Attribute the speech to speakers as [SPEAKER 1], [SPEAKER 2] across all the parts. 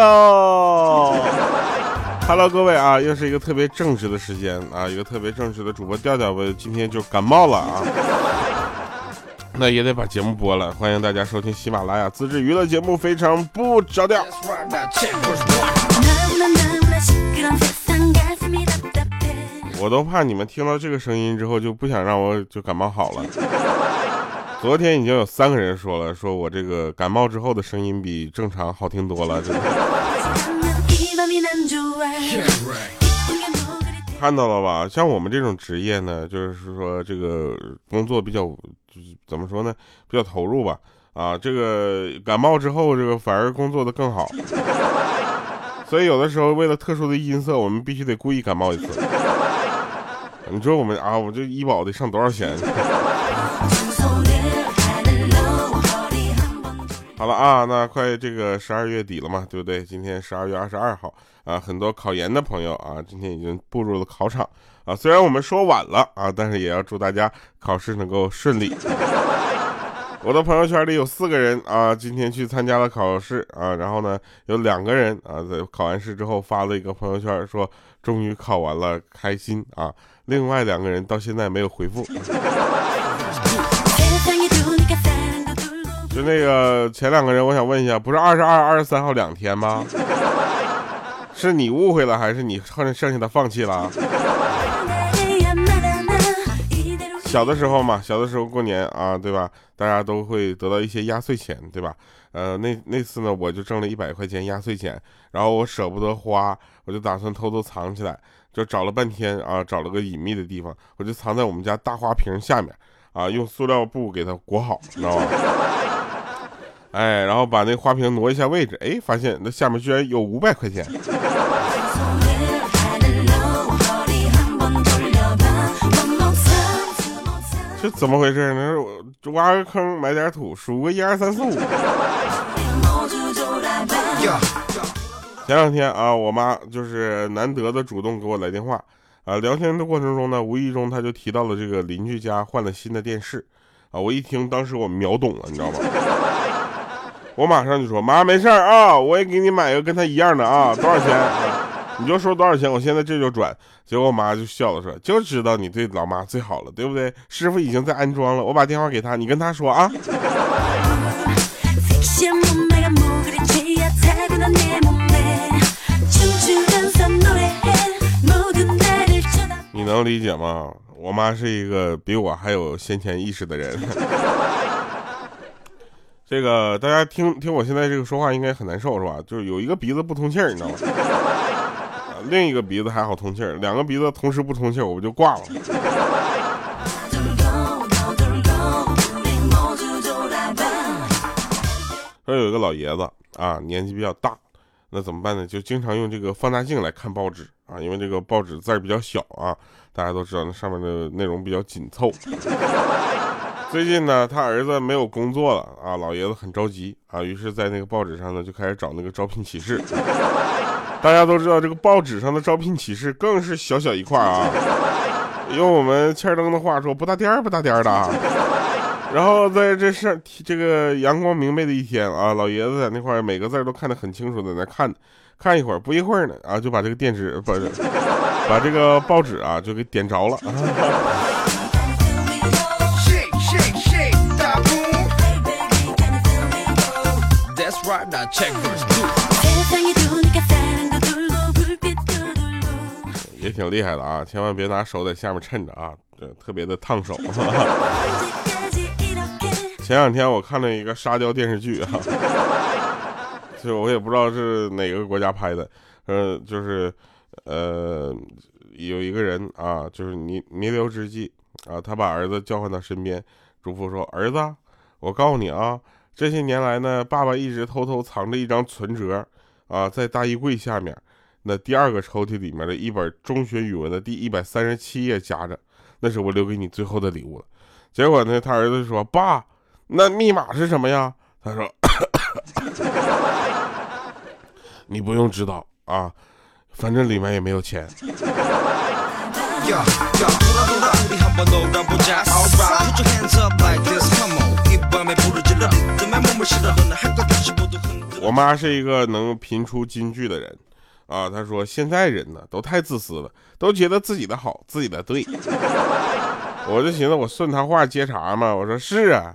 [SPEAKER 1] 调。Hello，各位啊，又是一个特别正直的时间啊，一个特别正直的主播调调，我今天就感冒了啊，那也得把节目播了。欢迎大家收听喜马拉雅自制娱乐节目《非常不着调》。我都怕你们听到这个声音之后就不想让我就感冒好了。昨天已经有三个人说了，说我这个感冒之后的声音比正常好听多了，看到了吧？像我们这种职业呢，就是说这个工作比较，就是怎么说呢，比较投入吧。啊，这个感冒之后，这个反而工作的更好。所以有的时候为了特殊的音色，我们必须得故意感冒一次。你说我们啊，我这医保得上多少钱？好了啊，那快这个十二月底了嘛，对不对？今天十二月二十二号啊，很多考研的朋友啊，今天已经步入了考场啊。虽然我们说晚了啊，但是也要祝大家考试能够顺利。我的朋友圈里有四个人啊，今天去参加了考试啊，然后呢，有两个人啊，在考完试之后发了一个朋友圈，说终于考完了，开心啊。另外两个人到现在没有回复。那个前两个人，我想问一下，不是二十二、二十三号两天吗？是你误会了，还是你剩剩下的放弃了？小的时候嘛，小的时候过年啊，对吧？大家都会得到一些压岁钱，对吧？呃，那那次呢，我就挣了一百块钱压岁钱，然后我舍不得花，我就打算偷偷藏起来，就找了半天啊，找了个隐秘的地方，我就藏在我们家大花瓶下面，啊，用塑料布给它裹好，你知道吗？哎，然后把那花瓶挪一下位置，哎，发现那下面居然有五百块钱。这怎么回事呢？挖个坑埋点土，数个一二三四五。前两天啊，我妈就是难得的主动给我来电话啊，聊天的过程中呢，无意中她就提到了这个邻居家换了新的电视啊，我一听，当时我秒懂了，你知道吗？我马上就说妈没事儿啊，我也给你买个跟他一样的啊，多少钱？你就说多少钱，我现在这就转。结果我妈就笑了说，就知道你对老妈最好了，对不对？师傅已经在安装了，我把电话给他，你跟他说啊。你能理解吗？我妈是一个比我还有先前意识的人。这个大家听听我现在这个说话应该很难受是吧？就是有一个鼻子不通气儿，你知道吗？另一个鼻子还好通气儿，两个鼻子同时不通气儿，我就挂了。说有一个老爷子啊，年纪比较大，那怎么办呢？就经常用这个放大镜来看报纸啊，因为这个报纸字儿比较小啊，大家都知道那上面的内容比较紧凑。最近呢，他儿子没有工作了啊，老爷子很着急啊，于是，在那个报纸上呢，就开始找那个招聘启事。大家都知道，这个报纸上的招聘启事更是小小一块啊，用我们欠灯的话说，不大颠儿不大颠儿的。然后在这上这个阳光明媚的一天啊，老爷子在那块每个字都看得很清楚，在那看，看一会儿，不一会儿呢啊，就把这个电池不，把这个报纸啊就给点着了。也挺厉害的啊，千万别拿手在下面衬着啊，这特别的烫手。前两天我看了一个沙雕电视剧啊，就我也不知道是哪个国家拍的，呃，就是呃有一个人啊，就是弥弥留之际啊，他把儿子叫唤到身边，嘱咐说：“儿子，我告诉你啊。”这些年来呢，爸爸一直偷偷藏着一张存折，啊，在大衣柜下面那第二个抽屉里面的一本中学语文的第一百三十七页夹着，那是我留给你最后的礼物了。结果呢，他儿子说：“爸，那密码是什么呀？”他说：“ 你不用知道啊，反正里面也没有钱。” 我妈是一个能频出金句的人啊。她说：“现在人呢都太自私了，都觉得自己的好，自己的对。”我就寻思，我顺她话接茬嘛。我说：“是啊，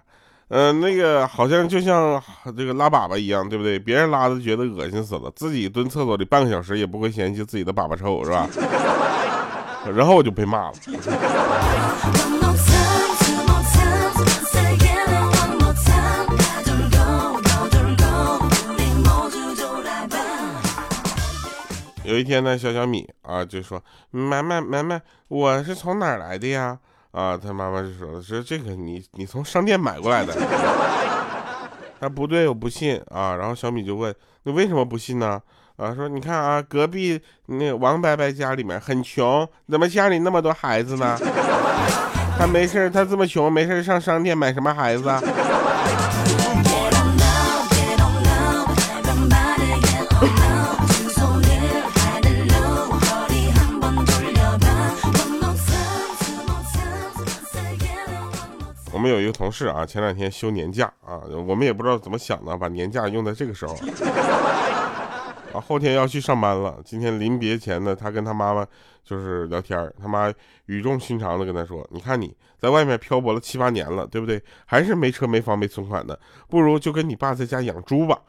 [SPEAKER 1] 嗯，那个好像就像这个拉粑粑一样，对不对？别人拉的觉得恶心死了，自己蹲厕所里半个小时也不会嫌弃自己的粑粑臭，是吧？” 然后我就被骂了。有一天呢，小小米啊就说：“妈妈，妈妈，我是从哪儿来的呀？”啊，他妈妈就说：“说这个你你从商店买过来的。”他不对，我不信啊。然后小米就问：“你为什么不信呢？”啊，说你看啊，隔壁那王伯伯家里面很穷，怎么家里那么多孩子呢？他没事，他这么穷，没事上商店买什么孩子？啊？们有一个同事啊，前两天休年假啊，我们也不知道怎么想的，把年假用在这个时候。啊，后天要去上班了。今天临别前呢，他跟他妈妈就是聊天他妈语重心长的跟他说：“你看你在外面漂泊了七八年了，对不对？还是没车没房没存款的，不如就跟你爸在家养猪吧。”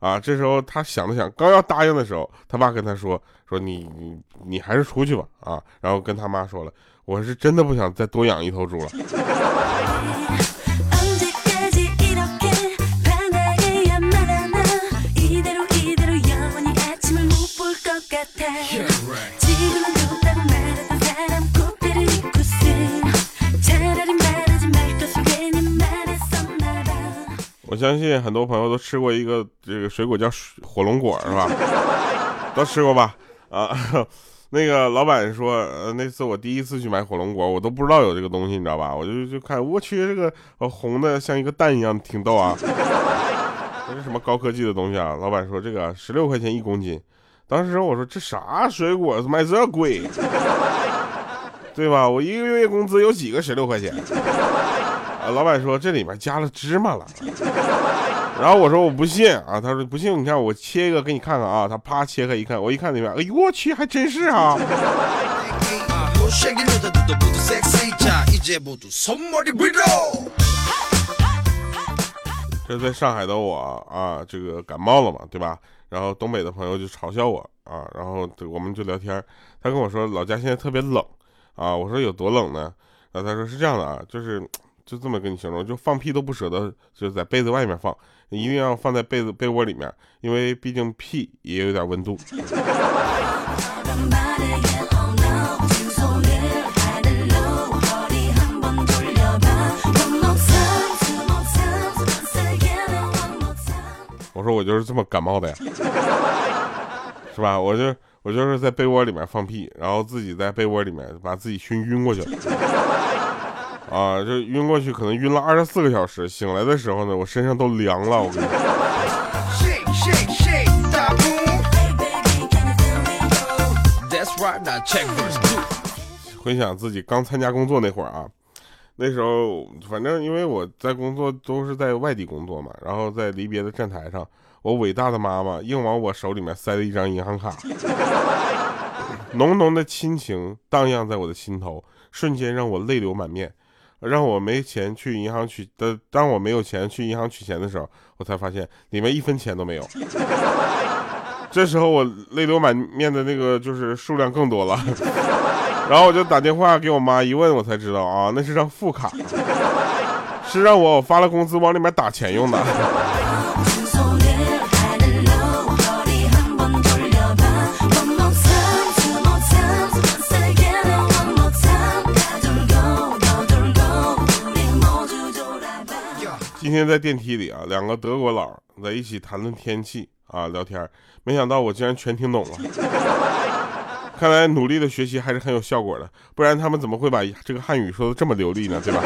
[SPEAKER 1] 啊，这时候他想了想，刚要答应的时候，他爸跟他说：“说你你你还是出去吧。”啊，然后跟他妈说了。我是真的不想再多养一头猪了。相信很多朋友都吃过一个这个水果叫火龙果，是吧？都吃过吧？啊。那个老板说，呃，那次我第一次去买火龙果，我都不知道有这个东西，你知道吧？我就就看，我去，这个红的像一个蛋一样，挺逗啊。这是什么高科技的东西啊？老板说这个十六块钱一公斤。当时我说这啥水果卖这贵，对吧？我一个月工资有几个十六块钱？啊，老板说这里面加了芝麻了。然后我说我不信啊，他说不信，你看我切一个给你看看啊。他啪切开一看，我一看里面，哎呦我去，还真是啊。这在上海的我啊，这个感冒了嘛，对吧？然后东北的朋友就嘲笑我啊，然后我们就聊天，他跟我说老家现在特别冷啊，我说有多冷呢？然后他说是这样的啊，就是就这么跟你形容，就放屁都不舍得就在被子外面放。一定要放在被子被窝里面，因为毕竟屁也有点温度。我说我就是这么感冒的呀，是吧？我就我就是在被窝里面放屁，然后自己在被窝里面把自己熏晕过去了。啊，就晕过去，可能晕了二十四个小时。醒来的时候呢，我身上都凉了。我跟你回想自己刚参加工作那会儿啊，那时候反正因为我在工作都是在外地工作嘛，然后在离别的站台上，我伟大的妈妈硬往我手里面塞了一张银行卡，浓浓的亲情荡漾在我的心头，瞬间让我泪流满面。让我没钱去银行取的，当我没有钱去银行取钱的时候，我才发现里面一分钱都没有。这时候我泪流满面的那个就是数量更多了，然后我就打电话给我妈一问，我才知道啊，那是张副卡，是让我发了工资往里面打钱用的。今天在电梯里啊，两个德国佬在一起谈论天气啊，聊天，没想到我竟然全听懂了。看来努力的学习还是很有效果的，不然他们怎么会把这个汉语说的这么流利呢？对吧？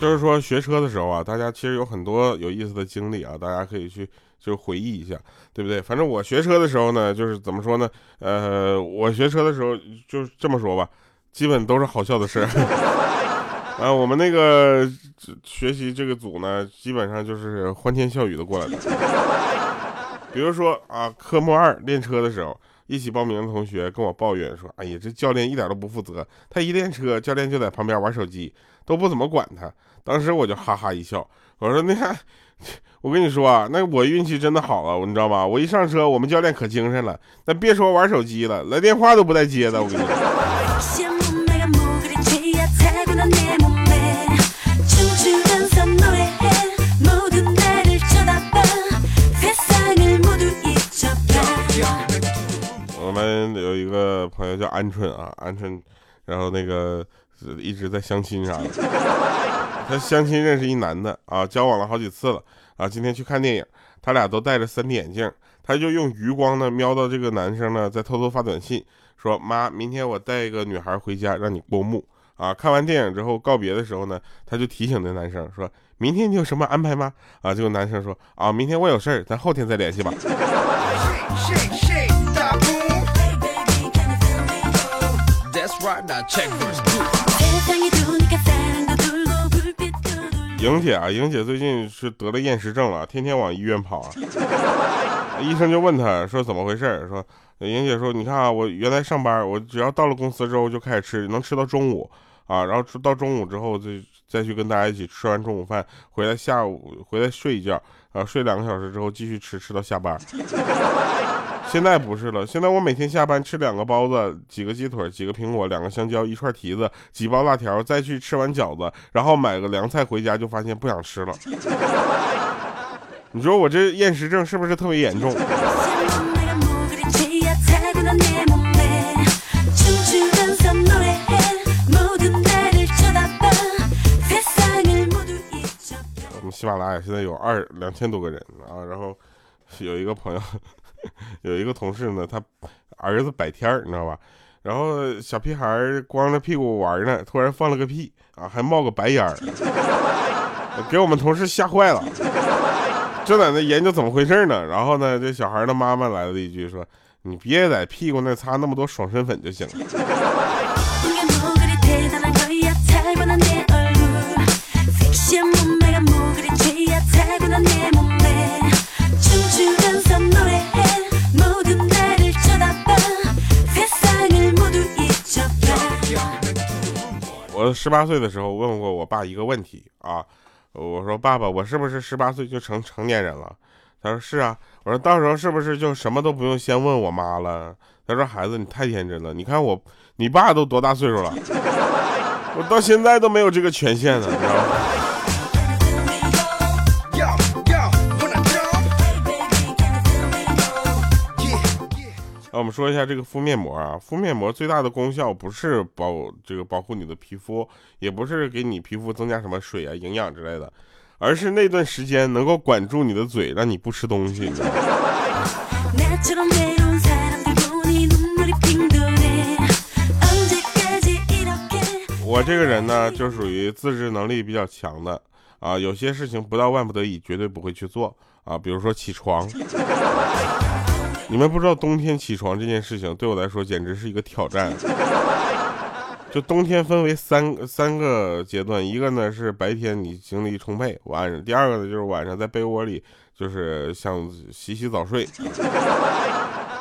[SPEAKER 1] 就是说学车的时候啊，大家其实有很多有意思的经历啊，大家可以去。就回忆一下，对不对？反正我学车的时候呢，就是怎么说呢？呃，我学车的时候就这么说吧，基本都是好笑的事儿。啊，我们那个学习这个组呢，基本上就是欢天笑语的过来的。比如说啊，科目二练车的时候，一起报名的同学跟我抱怨说：“哎呀，这教练一点都不负责，他一练车，教练就在旁边玩手机，都不怎么管他。”当时我就哈哈一笑，我说：“你看，我跟你说啊，那我运气真的好了，你知道吗？我一上车，我们教练可精神了，那别说玩手机了，来电话都不带接的，我跟你说。”我们有一个朋友叫鹌鹑啊，鹌鹑，然后那个一直在相亲啥的。他相亲认识一男的啊，交往了好几次了啊。今天去看电影，他俩都戴着 3D 眼镜，他就用余光呢瞄到这个男生呢在偷偷发短信，说妈，明天我带一个女孩回家让你过目啊。看完电影之后告别的时候呢，他就提醒那男生说，明天你有什么安排吗？啊，这个男生说啊，明天我有事儿，咱后天再联系吧。莹姐啊，莹姐最近是得了厌食症了，天天往医院跑啊。医生就问她说怎么回事？说莹姐说，你看啊，我原来上班，我只要到了公司之后就开始吃，能吃到中午啊，然后吃到中午之后再再去跟大家一起吃完中午饭，回来下午回来睡一觉啊，睡两个小时之后继续吃，吃到下班。现在不是了，现在我每天下班吃两个包子，几个鸡腿，几个苹果，两个香蕉，一串蹄子，几包辣条，再去吃完饺子，然后买个凉菜回家，就发现不想吃了。你说我这厌食症是不是特别严重？我们喜马拉雅现在有二两千多个人啊，然后有一个朋友。有一个同事呢，他儿子百天，你知道吧？然后小屁孩光着屁股玩呢，突然放了个屁啊，还冒个白烟儿，给我们同事吓坏了，正在那研究怎么回事呢。然后呢，这小孩的妈妈来了一句说：“你别在屁股那擦那么多爽身粉就行了。”我十八岁的时候问过我爸一个问题啊，我说爸爸，我是不是十八岁就成成年人了？他说是啊。我说到时候是不是就什么都不用先问我妈了？他说孩子你太天真了，你看我，你爸都多大岁数了，我到现在都没有这个权限呢，你知道吗？们说一下这个敷面膜啊，敷面膜最大的功效不是保这个保护你的皮肤，也不是给你皮肤增加什么水啊、营养之类的，而是那段时间能够管住你的嘴，让你不吃东西。我这个人呢，就属于自制能力比较强的啊，有些事情不到万不得已绝对不会去做啊，比如说起床。你们不知道冬天起床这件事情对我来说简直是一个挑战。就冬天分为三三个阶段，一个呢是白天你精力充沛，晚上；第二个呢就是晚上在被窝里就是想洗洗澡睡；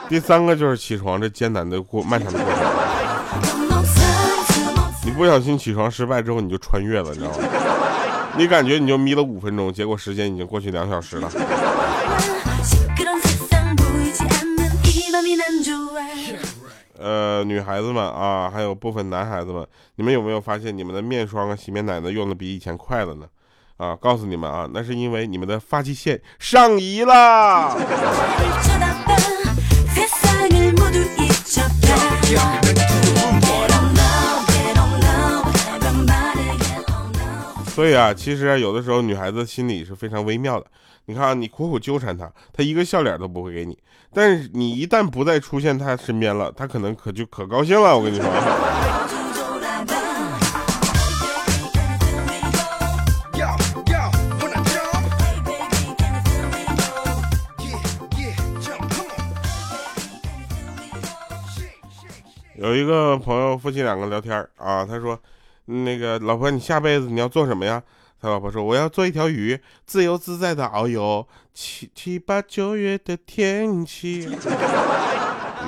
[SPEAKER 1] 第三个就是起床这艰难的过漫长的过程。你不小心起床失败之后，你就穿越了，你知道吗？你感觉你就眯了五分钟，结果时间已经过去两小时了。呃，女孩子们啊，还有部分男孩子们，你们有没有发现你们的面霜啊、洗面奶呢用的比以前快了呢？啊，告诉你们啊，那是因为你们的发际线上移啦。所以啊，其实有的时候女孩子心里是非常微妙的。你看啊，你苦苦纠缠她，她一个笑脸都不会给你。但是你一旦不再出现她身边了，她可能可就可高兴了。我跟你说。有一个朋友夫妻两个聊天啊，他说。那个老婆，你下辈子你要做什么呀？他老婆说：“我要做一条鱼，自由自在的遨游七七八九月的天气。”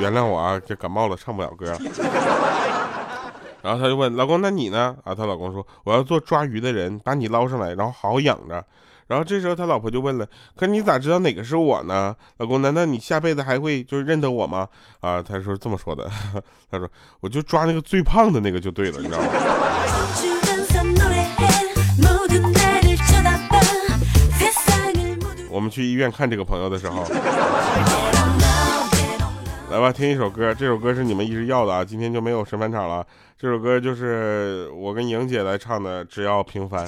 [SPEAKER 1] 原谅我啊，这感冒了，唱不了歌。然后他就问老公：“那你呢？”啊，她老公说：“我要做抓鱼的人，把你捞上来，然后好好养着。”然后这时候他老婆就问了：“可你咋知道哪个是我呢？老公，难道你下辈子还会就是认得我吗？”啊，他说这么说的，他说：“我就抓那个最胖的那个就对了，你知道吗？”我们去医院看这个朋友的时候。来吧，听一首歌。这首歌是你们一直要的啊，今天就没有神返场了。这首歌就是我跟莹姐来唱的，《只要平凡》。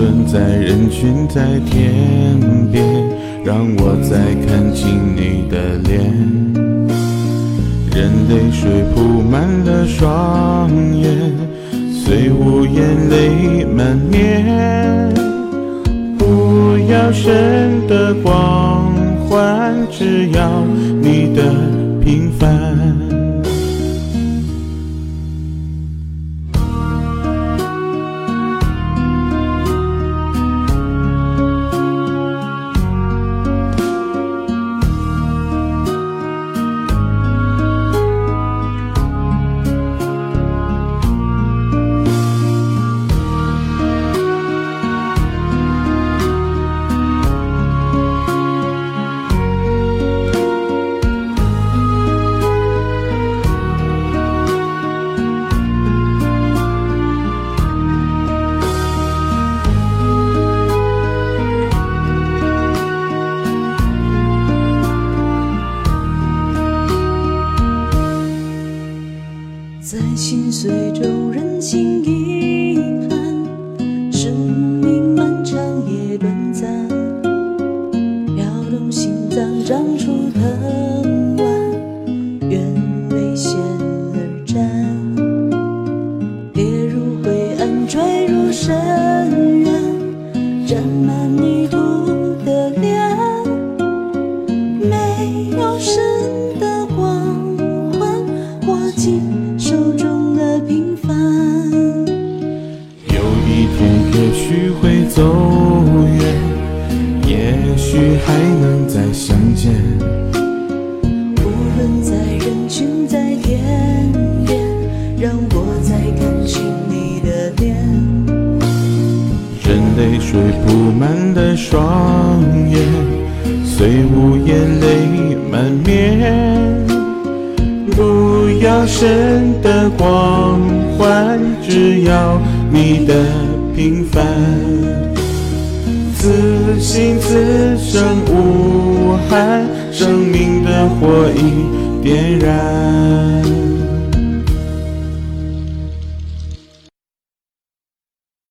[SPEAKER 2] 论在人群，在天边，让我再看清你的脸。任泪水铺满了双眼，虽无言泪满面。不要神的光环，只要你的平凡。你的平凡。此心此生无憾，生命的火已点燃。